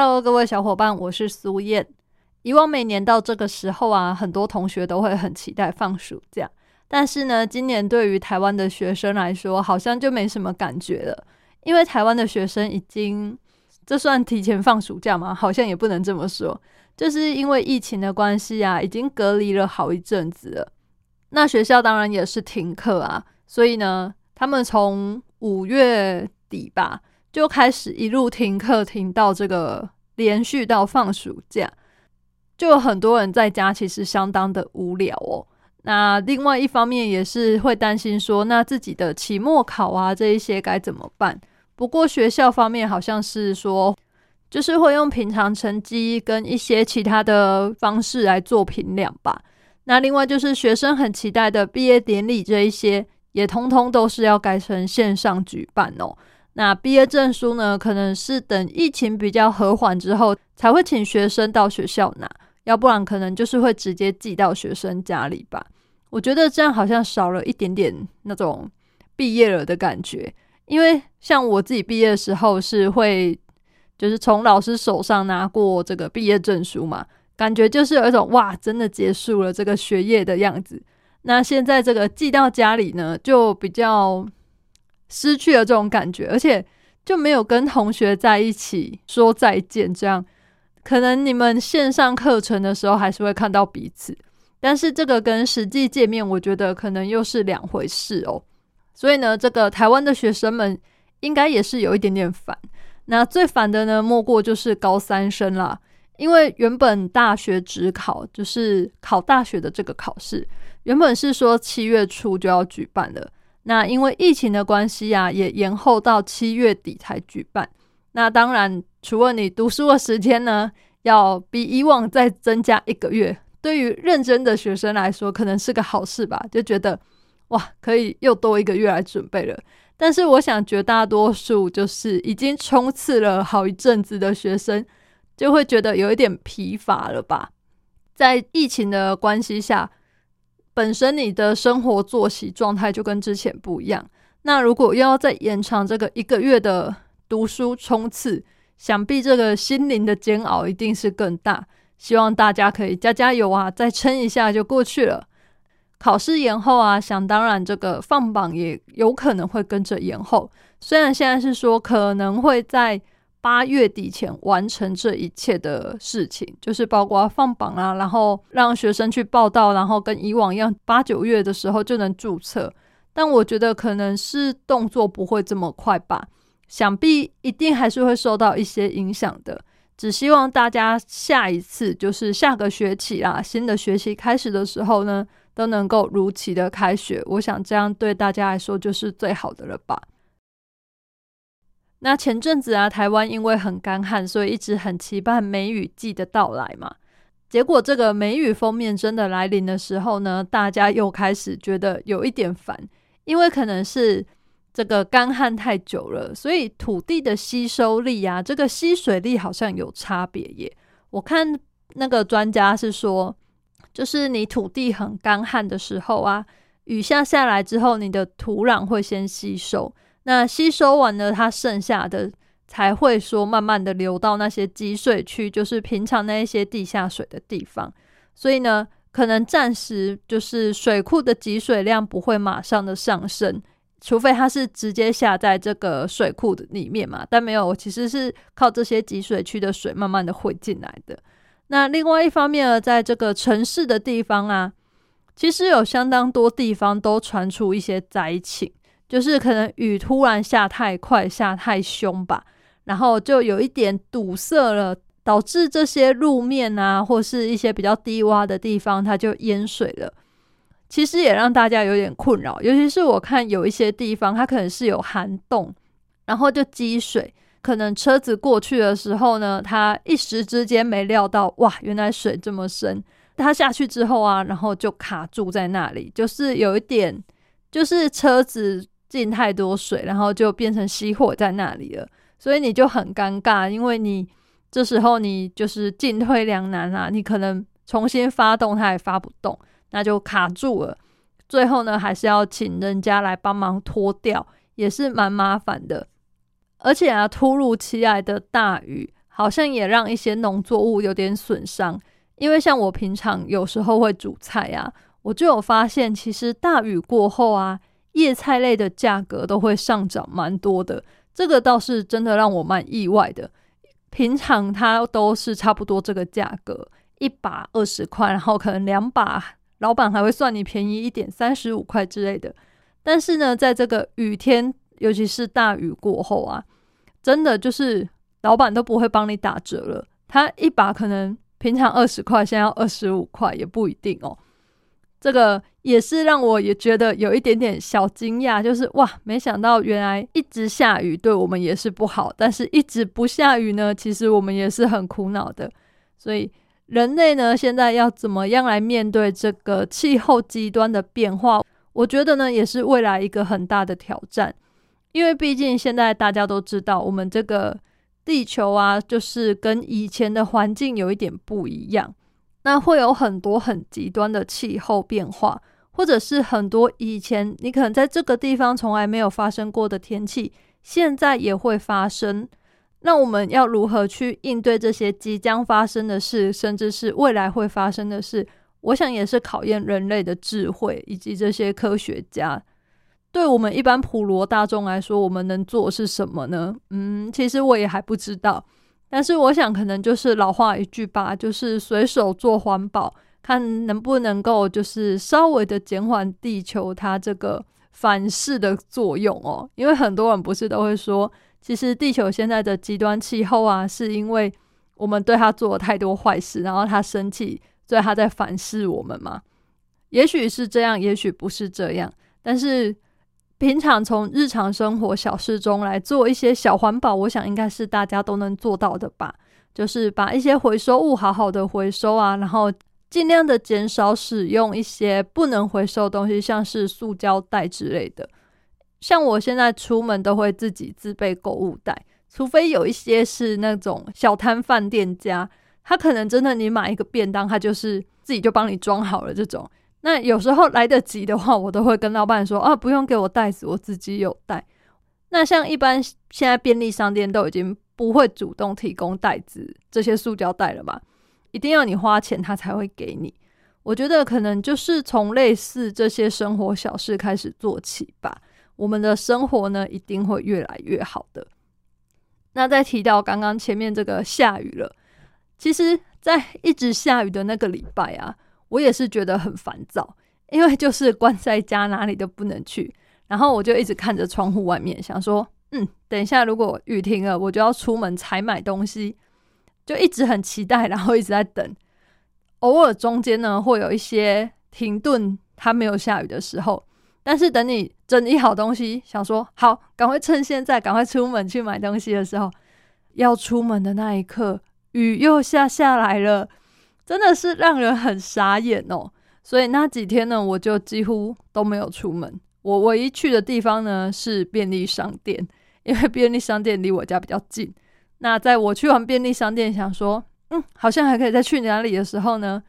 ？Hello，各位小伙伴，我是苏燕。以往每年到这个时候啊，很多同学都会很期待放暑假，但是呢，今年对于台湾的学生来说，好像就没什么感觉了。因为台湾的学生已经，这算提前放暑假吗？好像也不能这么说，就是因为疫情的关系啊，已经隔离了好一阵子了。那学校当然也是停课啊，所以呢，他们从五月底吧就开始一路停课，停到这个连续到放暑假，就有很多人在家，其实相当的无聊哦。那另外一方面也是会担心说，那自己的期末考啊这一些该怎么办？不过学校方面好像是说，就是会用平常成绩跟一些其他的方式来做评量吧。那另外就是学生很期待的毕业典礼这一些，也通通都是要改成线上举办哦。那毕业证书呢，可能是等疫情比较和缓之后，才会请学生到学校拿，要不然可能就是会直接寄到学生家里吧。我觉得这样好像少了一点点那种毕业了的感觉。因为像我自己毕业的时候是会，就是从老师手上拿过这个毕业证书嘛，感觉就是有一种哇，真的结束了这个学业的样子。那现在这个寄到家里呢，就比较失去了这种感觉，而且就没有跟同学在一起说再见。这样可能你们线上课程的时候还是会看到彼此，但是这个跟实际见面，我觉得可能又是两回事哦。所以呢，这个台湾的学生们应该也是有一点点烦。那最烦的呢，莫过就是高三生啦。因为原本大学只考，就是考大学的这个考试，原本是说七月初就要举办了。那因为疫情的关系啊，也延后到七月底才举办。那当然，除了你读书的时间呢，要比以往再增加一个月，对于认真的学生来说，可能是个好事吧，就觉得。哇，可以又多一个月来准备了。但是我想，绝大多数就是已经冲刺了好一阵子的学生，就会觉得有一点疲乏了吧。在疫情的关系下，本身你的生活作息状态就跟之前不一样。那如果又要再延长这个一个月的读书冲刺，想必这个心灵的煎熬一定是更大。希望大家可以加加油啊，再撑一下就过去了。考试延后啊，想当然，这个放榜也有可能会跟着延后。虽然现在是说可能会在八月底前完成这一切的事情，就是包括放榜啊，然后让学生去报到，然后跟以往一样，八九月的时候就能注册。但我觉得可能是动作不会这么快吧，想必一定还是会受到一些影响的。只希望大家下一次就是下个学期啦，新的学期开始的时候呢。都能够如期的开学，我想这样对大家来说就是最好的了吧。那前阵子啊，台湾因为很干旱，所以一直很期盼梅雨季的到来嘛。结果这个梅雨封面真的来临的时候呢，大家又开始觉得有一点烦，因为可能是这个干旱太久了，所以土地的吸收力啊，这个吸水力好像有差别耶。我看那个专家是说。就是你土地很干旱的时候啊，雨下下来之后，你的土壤会先吸收，那吸收完了，它剩下的才会说慢慢的流到那些积水区，就是平常那一些地下水的地方。所以呢，可能暂时就是水库的集水量不会马上的上升，除非它是直接下在这个水库的里面嘛。但没有，其实是靠这些集水区的水慢慢的汇进来的。那另外一方面呢，在这个城市的地方啊，其实有相当多地方都传出一些灾情，就是可能雨突然下太快、下太凶吧，然后就有一点堵塞了，导致这些路面啊，或是一些比较低洼的地方，它就淹水了。其实也让大家有点困扰，尤其是我看有一些地方，它可能是有涵洞，然后就积水。可能车子过去的时候呢，它一时之间没料到，哇，原来水这么深。它下去之后啊，然后就卡住在那里，就是有一点，就是车子进太多水，然后就变成熄火在那里了。所以你就很尴尬，因为你这时候你就是进退两难啊，你可能重新发动它也发不动，那就卡住了。最后呢，还是要请人家来帮忙拖掉，也是蛮麻烦的。而且啊，突如其来的大雨，好像也让一些农作物有点损伤。因为像我平常有时候会煮菜啊，我就有发现，其实大雨过后啊，叶菜类的价格都会上涨蛮多的。这个倒是真的让我蛮意外的。平常它都是差不多这个价格，一把二十块，然后可能两把，老板还会算你便宜一点，三十五块之类的。但是呢，在这个雨天，尤其是大雨过后啊，真的就是老板都不会帮你打折了，他一把可能。平常二十块，现在要二十五块也不一定哦。这个也是让我也觉得有一点点小惊讶，就是哇，没想到原来一直下雨对我们也是不好，但是一直不下雨呢，其实我们也是很苦恼的。所以人类呢，现在要怎么样来面对这个气候极端的变化？我觉得呢，也是未来一个很大的挑战，因为毕竟现在大家都知道，我们这个。地球啊，就是跟以前的环境有一点不一样，那会有很多很极端的气候变化，或者是很多以前你可能在这个地方从来没有发生过的天气，现在也会发生。那我们要如何去应对这些即将发生的事，甚至是未来会发生的事？我想也是考验人类的智慧以及这些科学家。对我们一般普罗大众来说，我们能做是什么呢？嗯，其实我也还不知道。但是我想，可能就是老话一句吧，就是随手做环保，看能不能够就是稍微的减缓地球它这个反噬的作用哦。因为很多人不是都会说，其实地球现在的极端气候啊，是因为我们对它做了太多坏事，然后它生气，所以它在反噬我们嘛。也许是这样，也许不是这样，但是。平常从日常生活小事中来做一些小环保，我想应该是大家都能做到的吧。就是把一些回收物好好的回收啊，然后尽量的减少使用一些不能回收的东西，像是塑胶袋之类的。像我现在出门都会自己自备购物袋，除非有一些是那种小摊贩店家，他可能真的你买一个便当，他就是自己就帮你装好了这种。那有时候来得及的话，我都会跟老板说啊，不用给我袋子，我自己有袋。那像一般现在便利商店都已经不会主动提供袋子这些塑胶袋了吧，一定要你花钱他才会给你。我觉得可能就是从类似这些生活小事开始做起吧，我们的生活呢一定会越来越好的。那再提到刚刚前面这个下雨了，其实，在一直下雨的那个礼拜啊。我也是觉得很烦躁，因为就是关在家，哪里都不能去。然后我就一直看着窗户外面，想说，嗯，等一下如果雨停了，我就要出门采买东西，就一直很期待，然后一直在等。偶尔中间呢会有一些停顿，它没有下雨的时候。但是等你整理好东西，想说好，赶快趁现在赶快出门去买东西的时候，要出门的那一刻，雨又下下来了。真的是让人很傻眼哦，所以那几天呢，我就几乎都没有出门。我唯一去的地方呢是便利商店，因为便利商店离我家比较近。那在我去完便利商店，想说，嗯，好像还可以再去哪里的时候呢，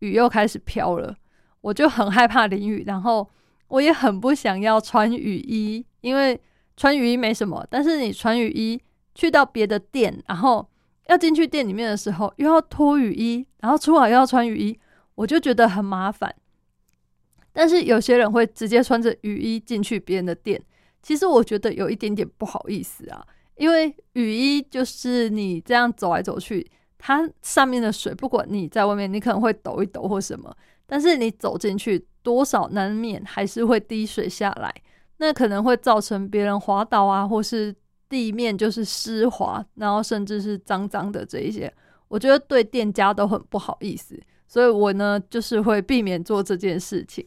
雨又开始飘了，我就很害怕淋雨，然后我也很不想要穿雨衣，因为穿雨衣没什么，但是你穿雨衣去到别的店，然后。要进去店里面的时候，又要脱雨衣，然后出来又要穿雨衣，我就觉得很麻烦。但是有些人会直接穿着雨衣进去别人的店，其实我觉得有一点点不好意思啊，因为雨衣就是你这样走来走去，它上面的水，不管你在外面，你可能会抖一抖或什么，但是你走进去，多少难免还是会滴水下来，那可能会造成别人滑倒啊，或是。地面就是湿滑，然后甚至是脏脏的这一些，我觉得对店家都很不好意思，所以我呢就是会避免做这件事情，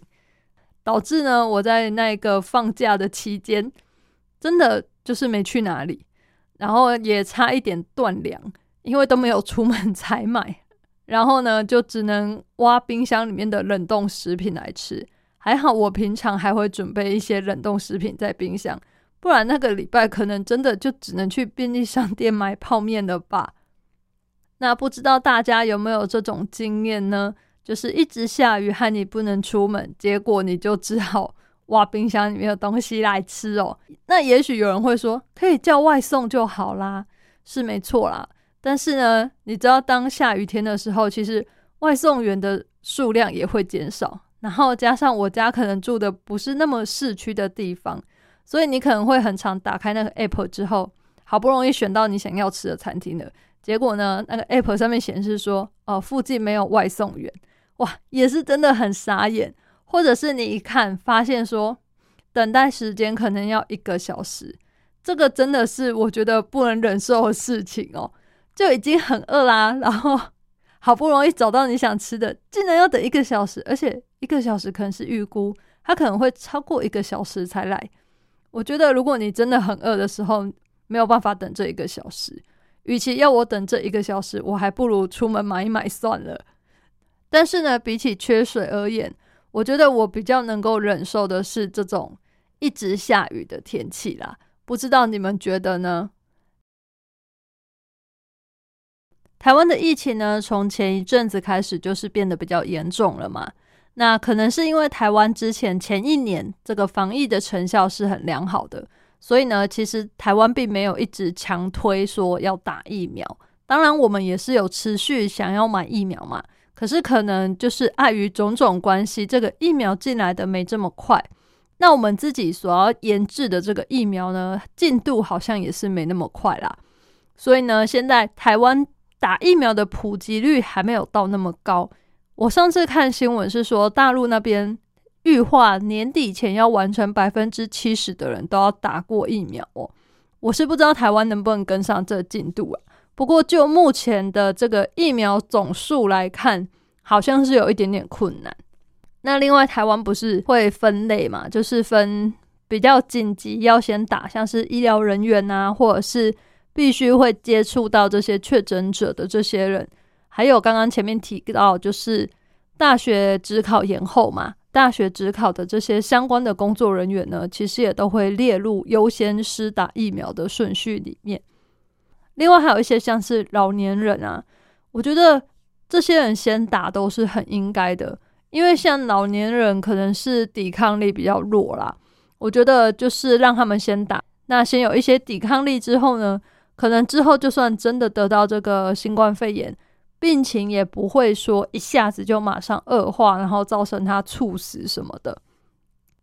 导致呢我在那个放假的期间，真的就是没去哪里。然后也差一点断粮，因为都没有出门采买，然后呢就只能挖冰箱里面的冷冻食品来吃。还好我平常还会准备一些冷冻食品在冰箱，不然那个礼拜可能真的就只能去便利商店买泡面了吧。那不知道大家有没有这种经验呢？就是一直下雨，害你不能出门，结果你就只好挖冰箱里面的东西来吃哦。那也许有人会说，可以叫外送就好啦，是没错啦。但是呢，你知道当下雨天的时候，其实外送员的数量也会减少。然后加上我家可能住的不是那么市区的地方，所以你可能会很常打开那个 app 之后，好不容易选到你想要吃的餐厅了，结果呢，那个 app 上面显示说，哦，附近没有外送员。哇，也是真的很傻眼，或者是你一看发现说等待时间可能要一个小时，这个真的是我觉得不能忍受的事情哦，就已经很饿啦，然后 好不容易找到你想吃的，竟然要等一个小时，而且一个小时可能是预估，它可能会超过一个小时才来。我觉得如果你真的很饿的时候，没有办法等这一个小时，与其要我等这一个小时，我还不如出门买一买算了。但是呢，比起缺水而言，我觉得我比较能够忍受的是这种一直下雨的天气啦。不知道你们觉得呢？台湾的疫情呢，从前一阵子开始就是变得比较严重了嘛。那可能是因为台湾之前前一年这个防疫的成效是很良好的，所以呢，其实台湾并没有一直强推说要打疫苗。当然，我们也是有持续想要买疫苗嘛。可是可能就是碍于种种关系，这个疫苗进来的没这么快。那我们自己所要研制的这个疫苗呢，进度好像也是没那么快啦。所以呢，现在台湾打疫苗的普及率还没有到那么高。我上次看新闻是说，大陆那边预化年底前要完成百分之七十的人都要打过疫苗哦。我是不知道台湾能不能跟上这进度啊。不过，就目前的这个疫苗总数来看，好像是有一点点困难。那另外，台湾不是会分类嘛？就是分比较紧急要先打，像是医疗人员啊，或者是必须会接触到这些确诊者的这些人，还有刚刚前面提到，就是大学职考延后嘛，大学职考的这些相关的工作人员呢，其实也都会列入优先施打疫苗的顺序里面。另外还有一些像是老年人啊，我觉得这些人先打都是很应该的，因为像老年人可能是抵抗力比较弱啦，我觉得就是让他们先打，那先有一些抵抗力之后呢，可能之后就算真的得到这个新冠肺炎，病情也不会说一下子就马上恶化，然后造成他猝死什么的。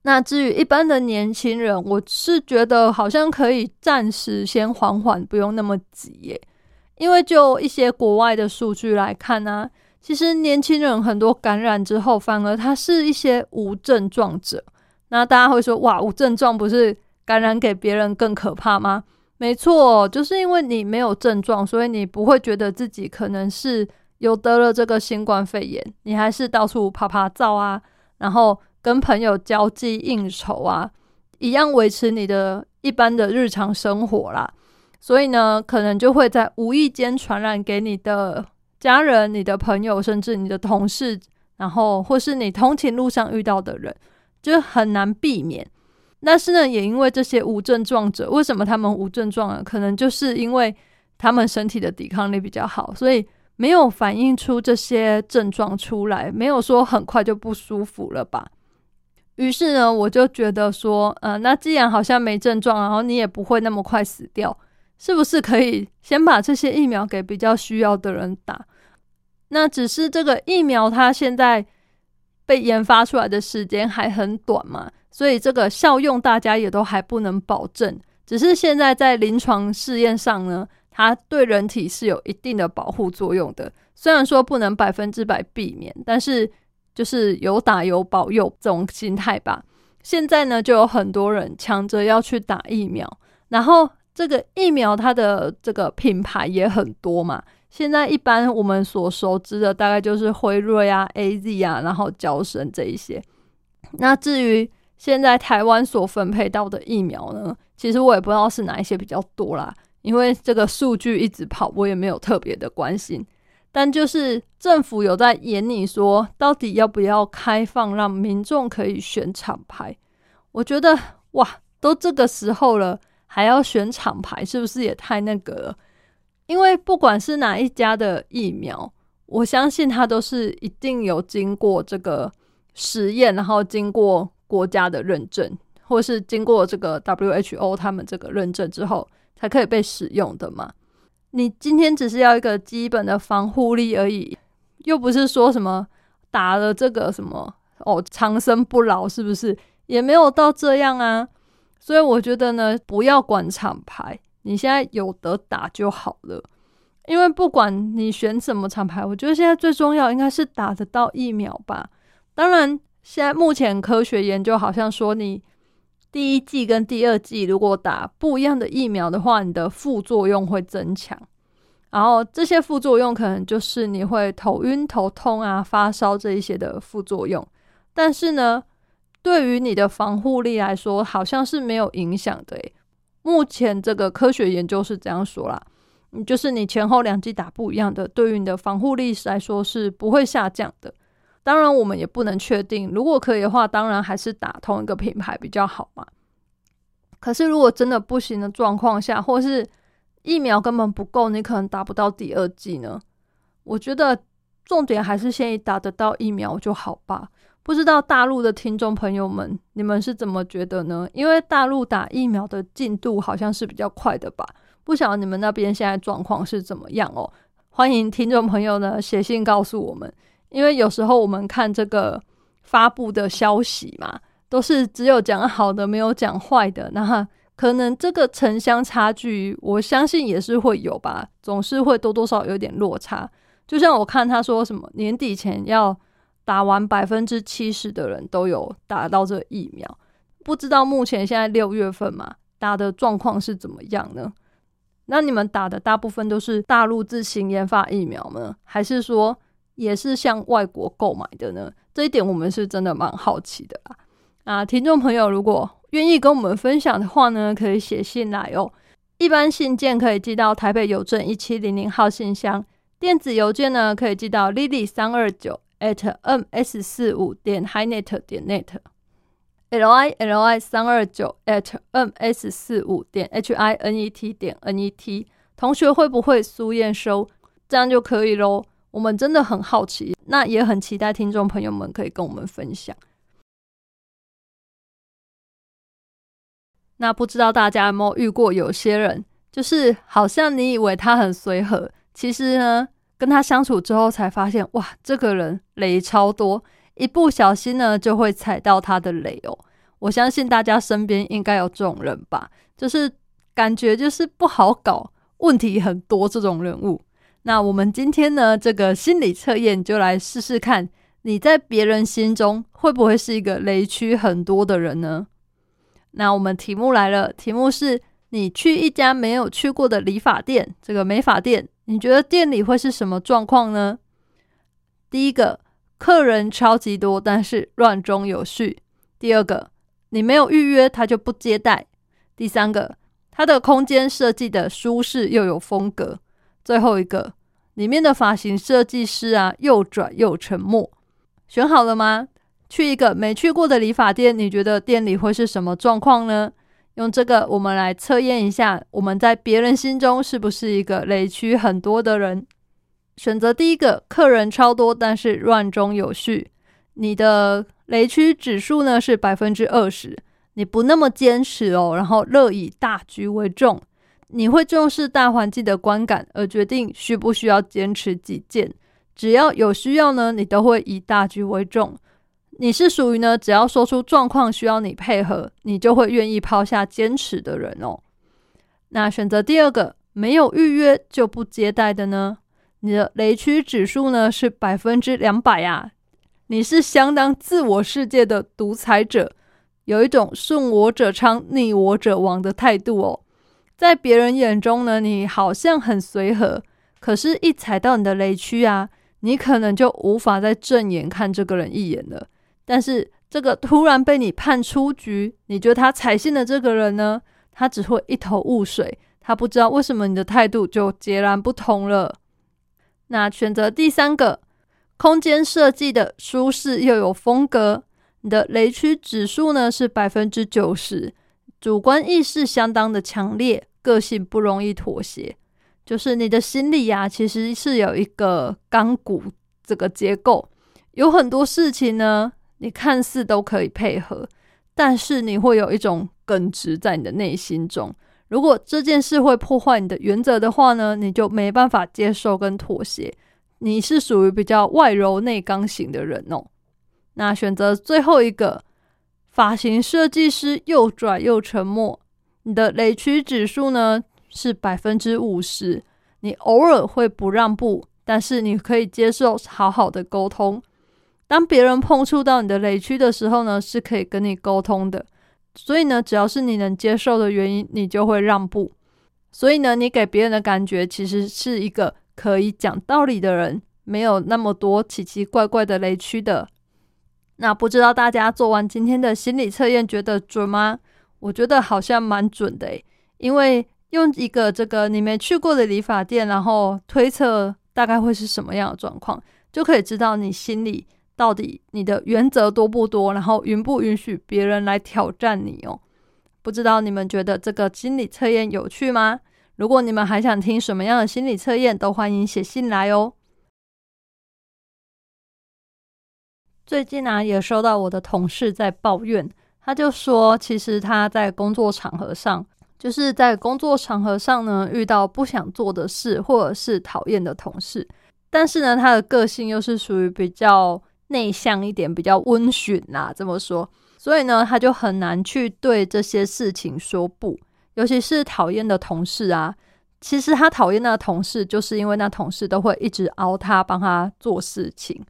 那至于一般的年轻人，我是觉得好像可以暂时先缓缓，不用那么急耶。因为就一些国外的数据来看呢，其实年轻人很多感染之后，反而他是一些无症状者。那大家会说，哇，无症状不是感染给别人更可怕吗？没错，就是因为你没有症状，所以你不会觉得自己可能是有得了这个新冠肺炎，你还是到处爬爬照啊，然后。跟朋友交际应酬啊，一样维持你的一般的日常生活啦。所以呢，可能就会在无意间传染给你的家人、你的朋友，甚至你的同事，然后或是你通勤路上遇到的人，就很难避免。但是呢，也因为这些无症状者，为什么他们无症状啊？可能就是因为他们身体的抵抗力比较好，所以没有反映出这些症状出来，没有说很快就不舒服了吧。于是呢，我就觉得说，呃，那既然好像没症状，然后你也不会那么快死掉，是不是可以先把这些疫苗给比较需要的人打？那只是这个疫苗它现在被研发出来的时间还很短嘛，所以这个效用大家也都还不能保证。只是现在在临床试验上呢，它对人体是有一定的保护作用的，虽然说不能百分之百避免，但是。就是有打有保佑这种心态吧。现在呢，就有很多人抢着要去打疫苗，然后这个疫苗它的这个品牌也很多嘛。现在一般我们所熟知的大概就是辉瑞啊、A Z 啊，然后交生这一些。那至于现在台湾所分配到的疫苗呢，其实我也不知道是哪一些比较多啦。因为这个数据一直跑，我也没有特别的关心。但就是政府有在演你说，到底要不要开放让民众可以选厂牌？我觉得哇，都这个时候了，还要选厂牌，是不是也太那个了？因为不管是哪一家的疫苗，我相信它都是一定有经过这个实验，然后经过国家的认证，或是经过这个 WHO 他们这个认证之后，才可以被使用的嘛。你今天只是要一个基本的防护力而已，又不是说什么打了这个什么哦长生不老，是不是？也没有到这样啊。所以我觉得呢，不要管厂牌。你现在有得打就好了，因为不管你选什么厂牌，我觉得现在最重要应该是打得到疫苗吧。当然，现在目前科学研究好像说，你第一季跟第二季如果打不一样的疫苗的话，你的副作用会增强。然后这些副作用可能就是你会头晕、头痛啊、发烧这一些的副作用。但是呢，对于你的防护力来说，好像是没有影响的。目前这个科学研究是这样说啦，就是你前后两剂打不一样的，对于你的防护力来说是不会下降的。当然，我们也不能确定，如果可以的话，当然还是打同一个品牌比较好嘛。可是，如果真的不行的状况下，或是疫苗根本不够，你可能打不到第二剂呢？我觉得重点还是先打得到疫苗就好吧。不知道大陆的听众朋友们，你们是怎么觉得呢？因为大陆打疫苗的进度好像是比较快的吧？不晓得你们那边现在状况是怎么样哦？欢迎听众朋友呢写信告诉我们，因为有时候我们看这个发布的消息嘛，都是只有讲好的，没有讲坏的，那可能这个城乡差距，我相信也是会有吧，总是会多多少有点落差。就像我看他说什么年底前要。打完百分之七十的人都有打到这疫苗，不知道目前现在六月份嘛，打的状况是怎么样呢？那你们打的大部分都是大陆自行研发疫苗吗，还是说也是向外国购买的呢？这一点我们是真的蛮好奇的啊！啊，听众朋友如果愿意跟我们分享的话呢，可以写信来哦。一般信件可以寄到台北邮政一七零零号信箱，电子邮件呢可以寄到 lily 三二九。at ms 四五点 hinet 点 net，l i l i 三二九 at ms 四五点 h i n e t 点 n e t，同学会不会苏验收？这样就可以喽。我们真的很好奇，那也很期待听众朋友们可以跟我们分享。那不知道大家有没有遇过有些人，就是好像你以为他很随和，其实呢？跟他相处之后，才发现哇，这个人雷超多，一不小心呢就会踩到他的雷哦。我相信大家身边应该有这种人吧，就是感觉就是不好搞，问题很多这种人物。那我们今天呢，这个心理测验就来试试看，你在别人心中会不会是一个雷区很多的人呢？那我们题目来了，题目是你去一家没有去过的理发店，这个美发店。你觉得店里会是什么状况呢？第一个，客人超级多，但是乱中有序；第二个，你没有预约他就不接待；第三个，他的空间设计的舒适又有风格；最后一个，里面的发型设计师啊又拽又沉默。选好了吗？去一个没去过的理发店，你觉得店里会是什么状况呢？用这个，我们来测验一下，我们在别人心中是不是一个雷区很多的人？选择第一个，客人超多，但是乱中有序。你的雷区指数呢是百分之二十，你不那么坚持哦，然后乐以大局为重。你会重视大环境的观感，而决定需不需要坚持己见。只要有需要呢，你都会以大局为重。你是属于呢，只要说出状况需要你配合，你就会愿意抛下坚持的人哦。那选择第二个，没有预约就不接待的呢？你的雷区指数呢是百分之两百啊。你是相当自我世界的独裁者，有一种顺我者昌，逆我者亡的态度哦。在别人眼中呢，你好像很随和，可是，一踩到你的雷区啊，你可能就无法再正眼看这个人一眼了。但是这个突然被你判出局，你觉得他踩信的这个人呢？他只会一头雾水，他不知道为什么你的态度就截然不同了。那选择第三个，空间设计的舒适又有风格，你的雷区指数呢是百分之九十，主观意识相当的强烈，个性不容易妥协。就是你的心里呀，其实是有一个钢骨这个结构，有很多事情呢，你看似都可以配合，但是你会有一种耿直在你的内心中。如果这件事会破坏你的原则的话呢，你就没办法接受跟妥协。你是属于比较外柔内刚型的人哦。那选择最后一个发型设计师又拽又沉默，你的雷区指数呢？是百分之五十，你偶尔会不让步，但是你可以接受好好的沟通。当别人碰触到你的雷区的时候呢，是可以跟你沟通的。所以呢，只要是你能接受的原因，你就会让步。所以呢，你给别人的感觉其实是一个可以讲道理的人，没有那么多奇奇怪怪的雷区的。那不知道大家做完今天的心理测验，觉得准吗？我觉得好像蛮准的诶，因为。用一个这个你没去过的理发店，然后推测大概会是什么样的状况，就可以知道你心里到底你的原则多不多，然后允不允许别人来挑战你哦。不知道你们觉得这个心理测验有趣吗？如果你们还想听什么样的心理测验，都欢迎写信来哦。最近呢，也收到我的同事在抱怨，他就说，其实他在工作场合上。就是在工作场合上呢，遇到不想做的事，或者是讨厌的同事，但是呢，他的个性又是属于比较内向一点，比较温驯呐，这么说，所以呢，他就很难去对这些事情说不，尤其是讨厌的同事啊。其实他讨厌那个同事，就是因为那同事都会一直熬他，帮他做事情，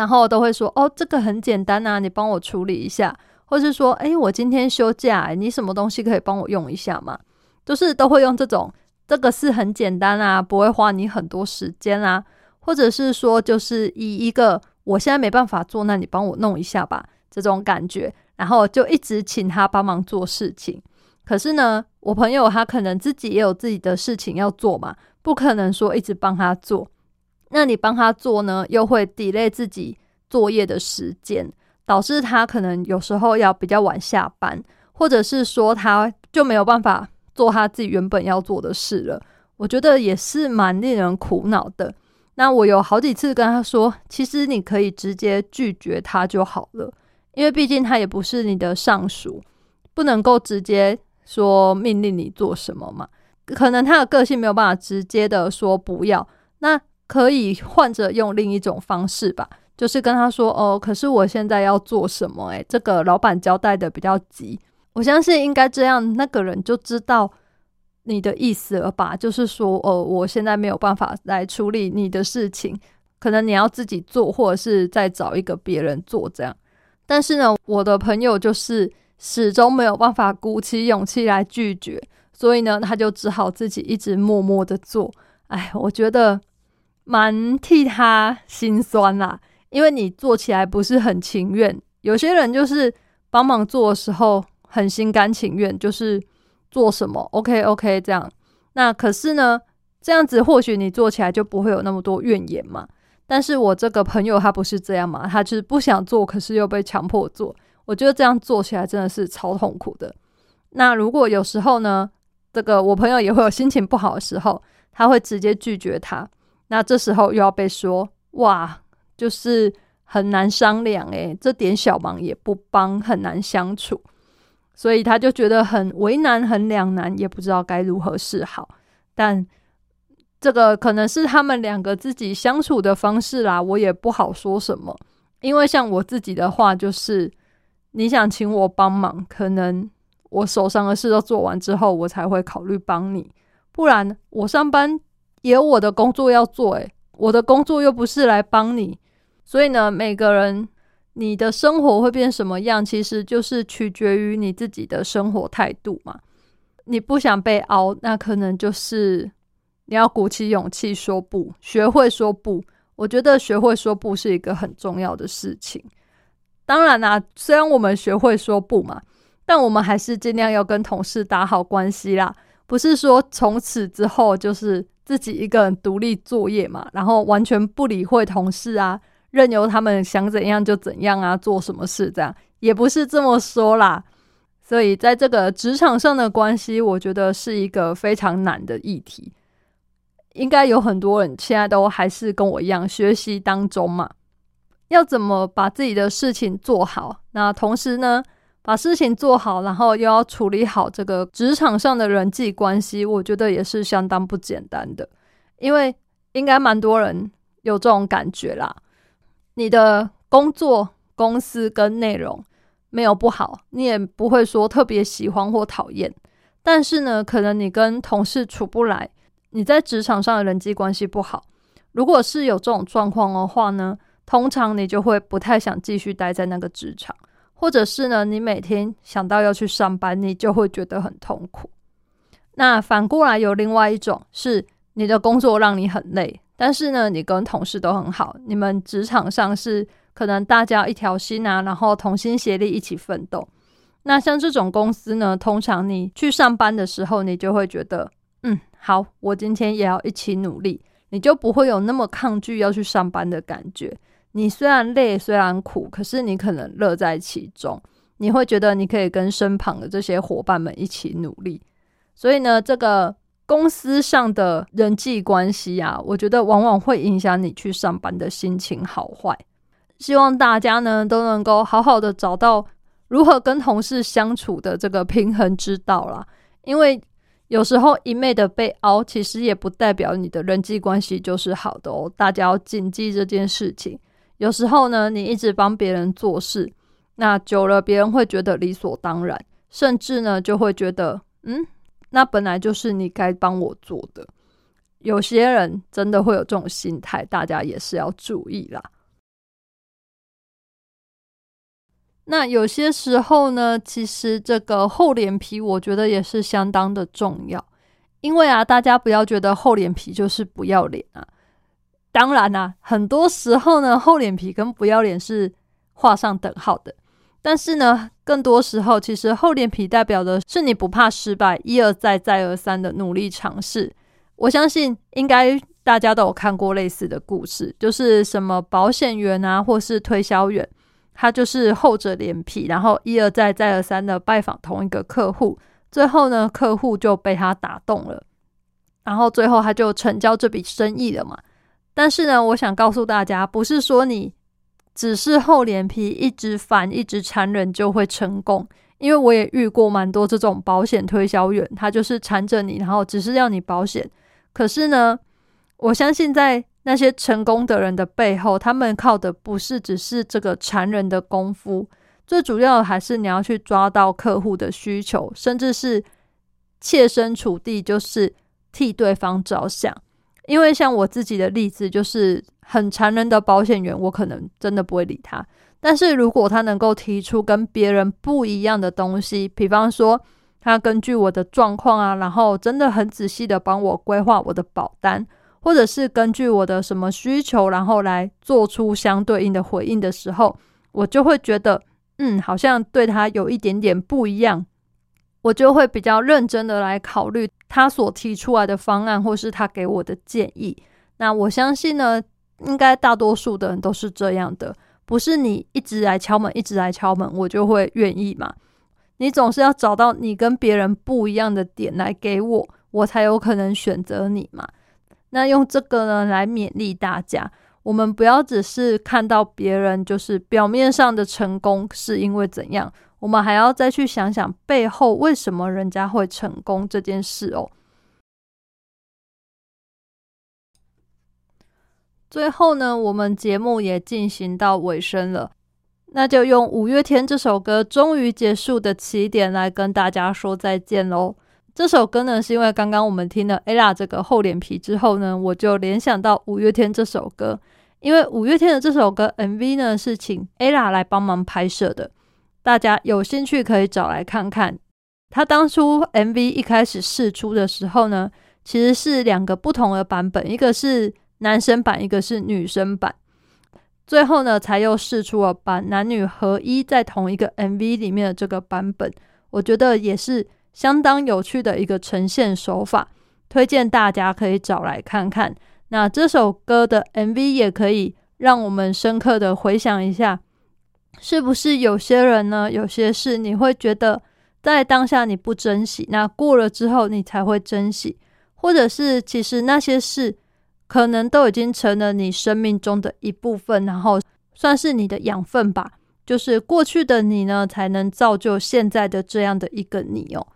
然后都会说：“哦，这个很简单啊，你帮我处理一下。”或是说，哎，我今天休假，你什么东西可以帮我用一下吗？就是都会用这种，这个是很简单啊，不会花你很多时间啊。或者是说，就是以一个我现在没办法做，那你帮我弄一下吧，这种感觉，然后就一直请他帮忙做事情。可是呢，我朋友他可能自己也有自己的事情要做嘛，不可能说一直帮他做。那你帮他做呢，又会 delay 自己作业的时间。导致他可能有时候要比较晚下班，或者是说他就没有办法做他自己原本要做的事了。我觉得也是蛮令人苦恼的。那我有好几次跟他说，其实你可以直接拒绝他就好了，因为毕竟他也不是你的上属，不能够直接说命令你做什么嘛。可能他的个性没有办法直接的说不要，那可以换着用另一种方式吧。就是跟他说哦，可是我现在要做什么？诶，这个老板交代的比较急，我相信应该这样，那个人就知道你的意思了吧？就是说，哦，我现在没有办法来处理你的事情，可能你要自己做，或者是再找一个别人做这样。但是呢，我的朋友就是始终没有办法鼓起勇气来拒绝，所以呢，他就只好自己一直默默的做。哎，我觉得蛮替他心酸啦。因为你做起来不是很情愿，有些人就是帮忙做的时候很心甘情愿，就是做什么 OK OK 这样。那可是呢，这样子或许你做起来就不会有那么多怨言嘛。但是我这个朋友他不是这样嘛，他就是不想做，可是又被强迫做。我觉得这样做起来真的是超痛苦的。那如果有时候呢，这个我朋友也会有心情不好的时候，他会直接拒绝他。那这时候又要被说哇。就是很难商量诶，这点小忙也不帮，很难相处，所以他就觉得很为难，很两难，也不知道该如何是好。但这个可能是他们两个自己相处的方式啦，我也不好说什么。因为像我自己的话，就是你想请我帮忙，可能我手上的事都做完之后，我才会考虑帮你。不然我上班也有我的工作要做，诶，我的工作又不是来帮你。所以呢，每个人你的生活会变什么样，其实就是取决于你自己的生活态度嘛。你不想被熬，那可能就是你要鼓起勇气说不，学会说不。我觉得学会说不是一个很重要的事情。当然啦，虽然我们学会说不嘛，但我们还是尽量要跟同事打好关系啦。不是说从此之后就是自己一个人独立作业嘛，然后完全不理会同事啊，任由他们想怎样就怎样啊，做什么事这样，也不是这么说啦。所以在这个职场上的关系，我觉得是一个非常难的议题。应该有很多人现在都还是跟我一样学习当中嘛，要怎么把自己的事情做好？那同时呢，把事情做好，然后又要处理好这个职场上的人际关系，我觉得也是相当不简单的。因为应该蛮多人有这种感觉啦，你的工作公司跟内容没有不好，你也不会说特别喜欢或讨厌，但是呢，可能你跟同事处不来。你在职场上的人际关系不好，如果是有这种状况的话呢，通常你就会不太想继续待在那个职场，或者是呢，你每天想到要去上班，你就会觉得很痛苦。那反过来有另外一种，是你的工作让你很累，但是呢，你跟同事都很好，你们职场上是可能大家一条心啊，然后同心协力一起奋斗。那像这种公司呢，通常你去上班的时候，你就会觉得，嗯。好，我今天也要一起努力，你就不会有那么抗拒要去上班的感觉。你虽然累，虽然苦，可是你可能乐在其中。你会觉得你可以跟身旁的这些伙伴们一起努力。所以呢，这个公司上的人际关系啊，我觉得往往会影响你去上班的心情好坏。希望大家呢都能够好好的找到如何跟同事相处的这个平衡之道啦，因为。有时候一昧的被凹，其实也不代表你的人际关系就是好的哦。大家要谨记这件事情。有时候呢，你一直帮别人做事，那久了别人会觉得理所当然，甚至呢就会觉得，嗯，那本来就是你该帮我做的。有些人真的会有这种心态，大家也是要注意啦。那有些时候呢，其实这个厚脸皮，我觉得也是相当的重要。因为啊，大家不要觉得厚脸皮就是不要脸啊。当然啦，很多时候呢，厚脸皮跟不要脸是画上等号的。但是呢，更多时候，其实厚脸皮代表的是你不怕失败，一而再，再而三的努力尝试。我相信，应该大家都有看过类似的故事，就是什么保险员啊，或是推销员。他就是厚着脸皮，然后一而再、再而三的拜访同一个客户，最后呢，客户就被他打动了，然后最后他就成交这笔生意了嘛。但是呢，我想告诉大家，不是说你只是厚脸皮，一直烦、一直缠人就会成功。因为我也遇过蛮多这种保险推销员，他就是缠着你，然后只是要你保险。可是呢，我相信在那些成功的人的背后，他们靠的不是只是这个缠人的功夫，最主要的还是你要去抓到客户的需求，甚至是切身处地，就是替对方着想。因为像我自己的例子，就是很残忍的保险员，我可能真的不会理他。但是如果他能够提出跟别人不一样的东西，比方说他根据我的状况啊，然后真的很仔细的帮我规划我的保单。或者是根据我的什么需求，然后来做出相对应的回应的时候，我就会觉得，嗯，好像对他有一点点不一样，我就会比较认真的来考虑他所提出来的方案，或是他给我的建议。那我相信呢，应该大多数的人都是这样的，不是你一直来敲门，一直来敲门，我就会愿意嘛。你总是要找到你跟别人不一样的点来给我，我才有可能选择你嘛。那用这个呢来勉励大家，我们不要只是看到别人就是表面上的成功是因为怎样，我们还要再去想想背后为什么人家会成功这件事哦。最后呢，我们节目也进行到尾声了，那就用五月天这首歌终于结束的起点来跟大家说再见喽。这首歌呢，是因为刚刚我们听了 ella 这个厚脸皮之后呢，我就联想到五月天这首歌，因为五月天的这首歌 MV 呢是请 ella 来帮忙拍摄的，大家有兴趣可以找来看看。他当初 MV 一开始试出的时候呢，其实是两个不同的版本，一个是男生版，一个是女生版，最后呢才又试出了把男女合一在同一个 MV 里面的这个版本，我觉得也是。相当有趣的一个呈现手法，推荐大家可以找来看看。那这首歌的 MV 也可以让我们深刻的回想一下，是不是有些人呢？有些事你会觉得在当下你不珍惜，那过了之后你才会珍惜，或者是其实那些事可能都已经成了你生命中的一部分，然后算是你的养分吧。就是过去的你呢，才能造就现在的这样的一个你哦。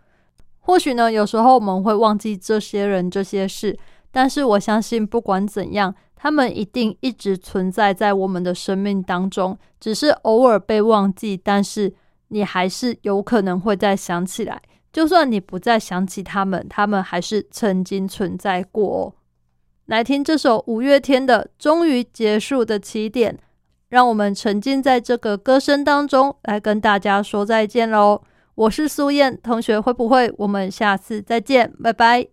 或许呢，有时候我们会忘记这些人、这些事。但是我相信，不管怎样，他们一定一直存在在我们的生命当中，只是偶尔被忘记。但是你还是有可能会再想起来，就算你不再想起他们，他们还是曾经存在过。来听这首五月天的《终于结束的起点》，让我们沉浸在这个歌声当中，来跟大家说再见喽！我是苏燕同学，会不会？我们下次再见，拜拜。